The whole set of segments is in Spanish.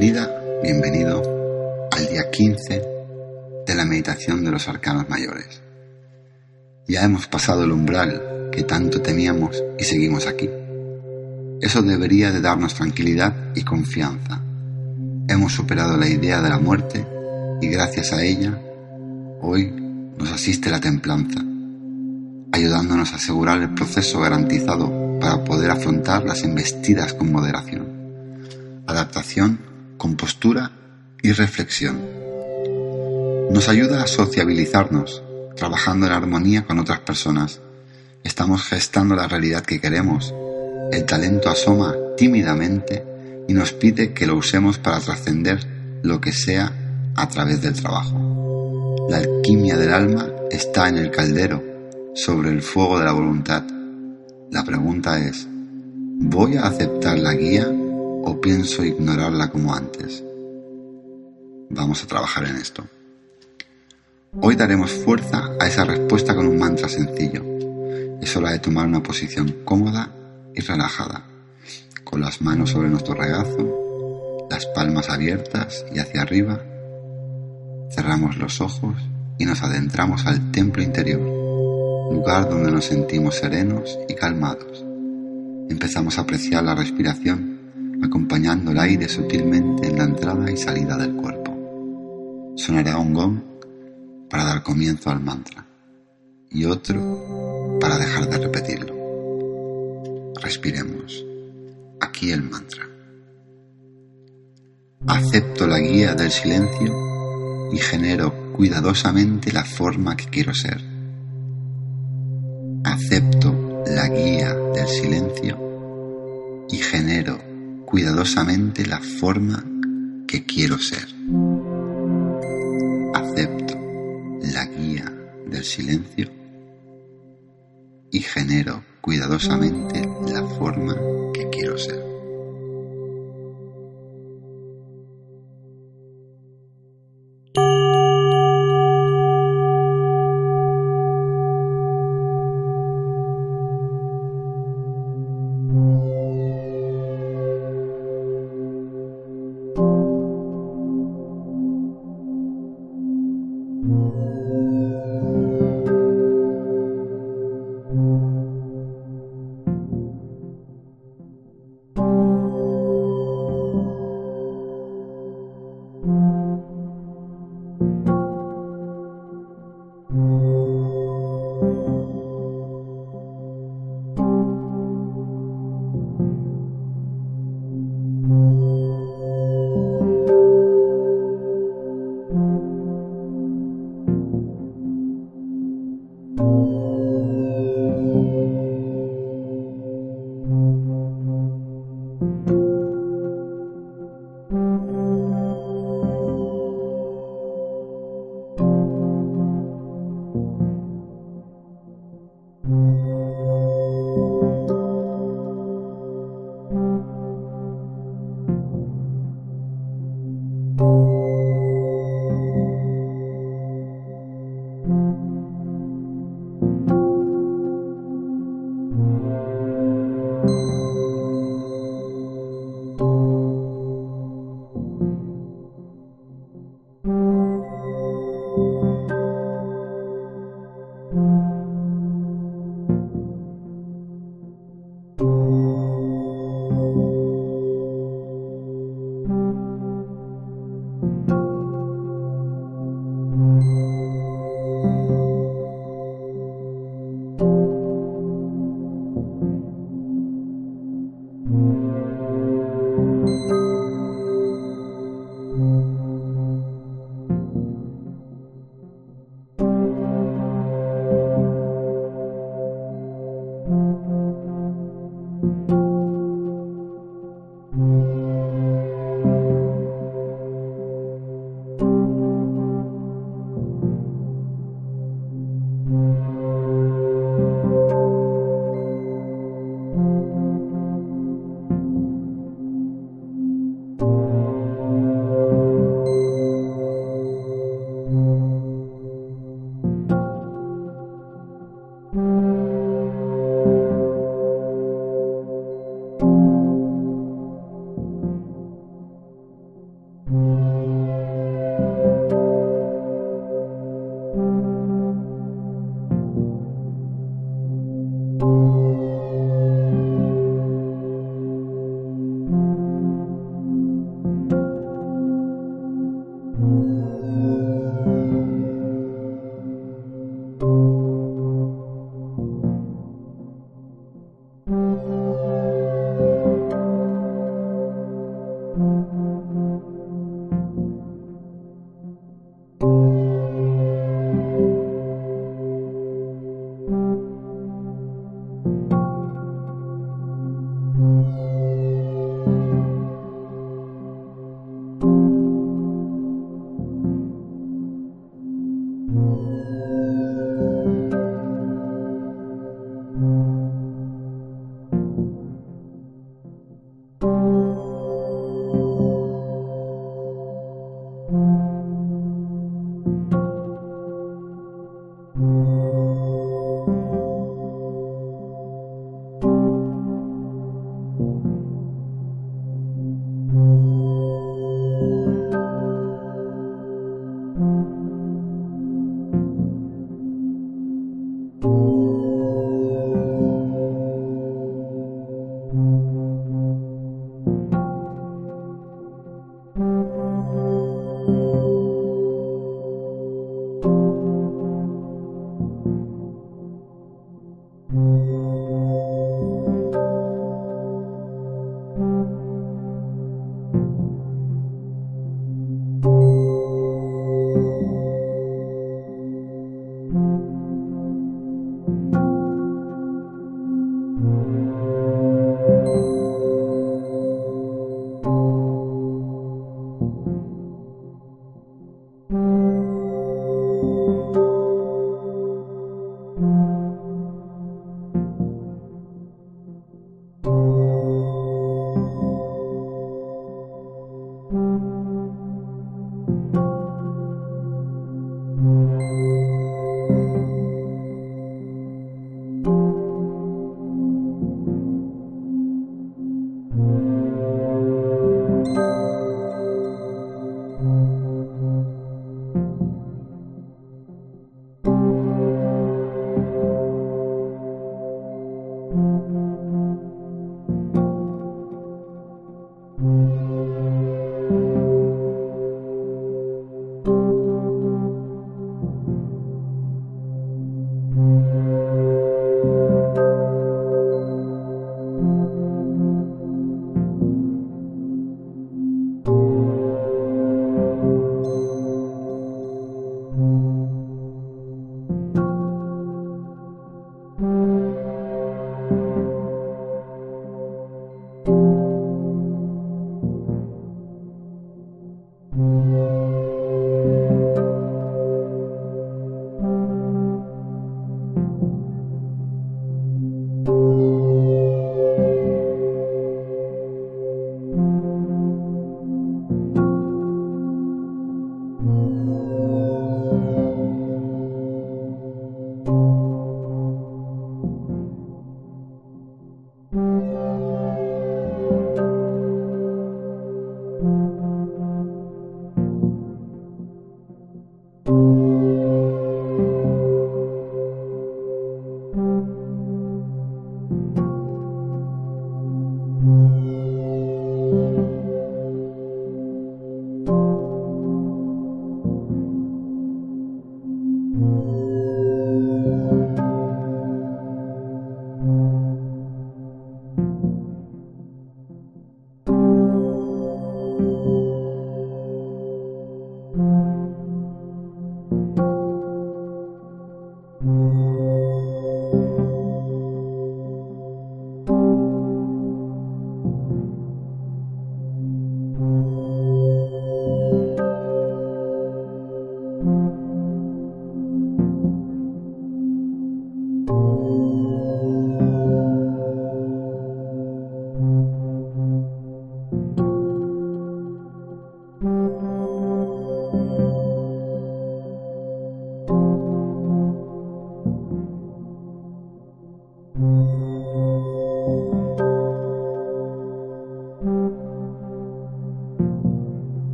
Bienvenida, bienvenido al día 15 de la meditación de los arcanos mayores. Ya hemos pasado el umbral que tanto temíamos y seguimos aquí. Eso debería de darnos tranquilidad y confianza. Hemos superado la idea de la muerte y gracias a ella hoy nos asiste la templanza, ayudándonos a asegurar el proceso garantizado para poder afrontar las embestidas con moderación adaptación, compostura y reflexión. Nos ayuda a sociabilizarnos, trabajando en armonía con otras personas. Estamos gestando la realidad que queremos. El talento asoma tímidamente y nos pide que lo usemos para trascender lo que sea a través del trabajo. La alquimia del alma está en el caldero, sobre el fuego de la voluntad. La pregunta es, ¿voy a aceptar la guía o pienso ignorarla como antes? Vamos a trabajar en esto. Hoy daremos fuerza a esa respuesta con un mantra sencillo. Es hora de tomar una posición cómoda y relajada, con las manos sobre nuestro regazo, las palmas abiertas y hacia arriba. Cerramos los ojos y nos adentramos al templo interior, lugar donde nos sentimos serenos y calmados. Empezamos a apreciar la respiración acompañando el aire sutilmente en la entrada y salida del cuerpo. Sonará un gong para dar comienzo al mantra y otro para dejar de repetirlo. Respiremos. Aquí el mantra. Acepto la guía del silencio y genero cuidadosamente la forma que quiero ser. Acepto la guía del silencio y genero cuidadosamente la forma que quiero ser. Acepto la guía del silencio y genero cuidadosamente la forma que quiero ser. 嗯。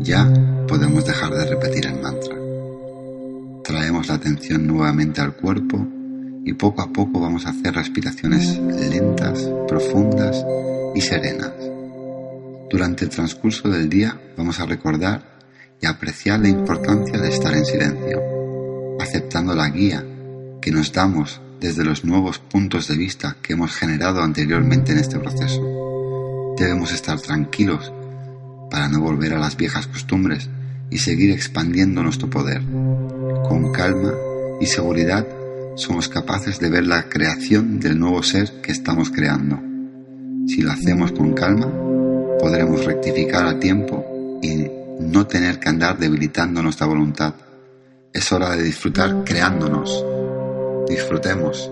Ya podemos dejar de repetir el mantra. Traemos la atención nuevamente al cuerpo y poco a poco vamos a hacer respiraciones lentas, profundas y serenas. Durante el transcurso del día vamos a recordar y apreciar la importancia de estar en silencio, aceptando la guía que nos damos desde los nuevos puntos de vista que hemos generado anteriormente en este proceso. Debemos estar tranquilos para no volver a las viejas costumbres y seguir expandiendo nuestro poder. Con calma y seguridad somos capaces de ver la creación del nuevo ser que estamos creando. Si lo hacemos con calma, podremos rectificar a tiempo y no tener que andar debilitando nuestra voluntad. Es hora de disfrutar creándonos. Disfrutemos.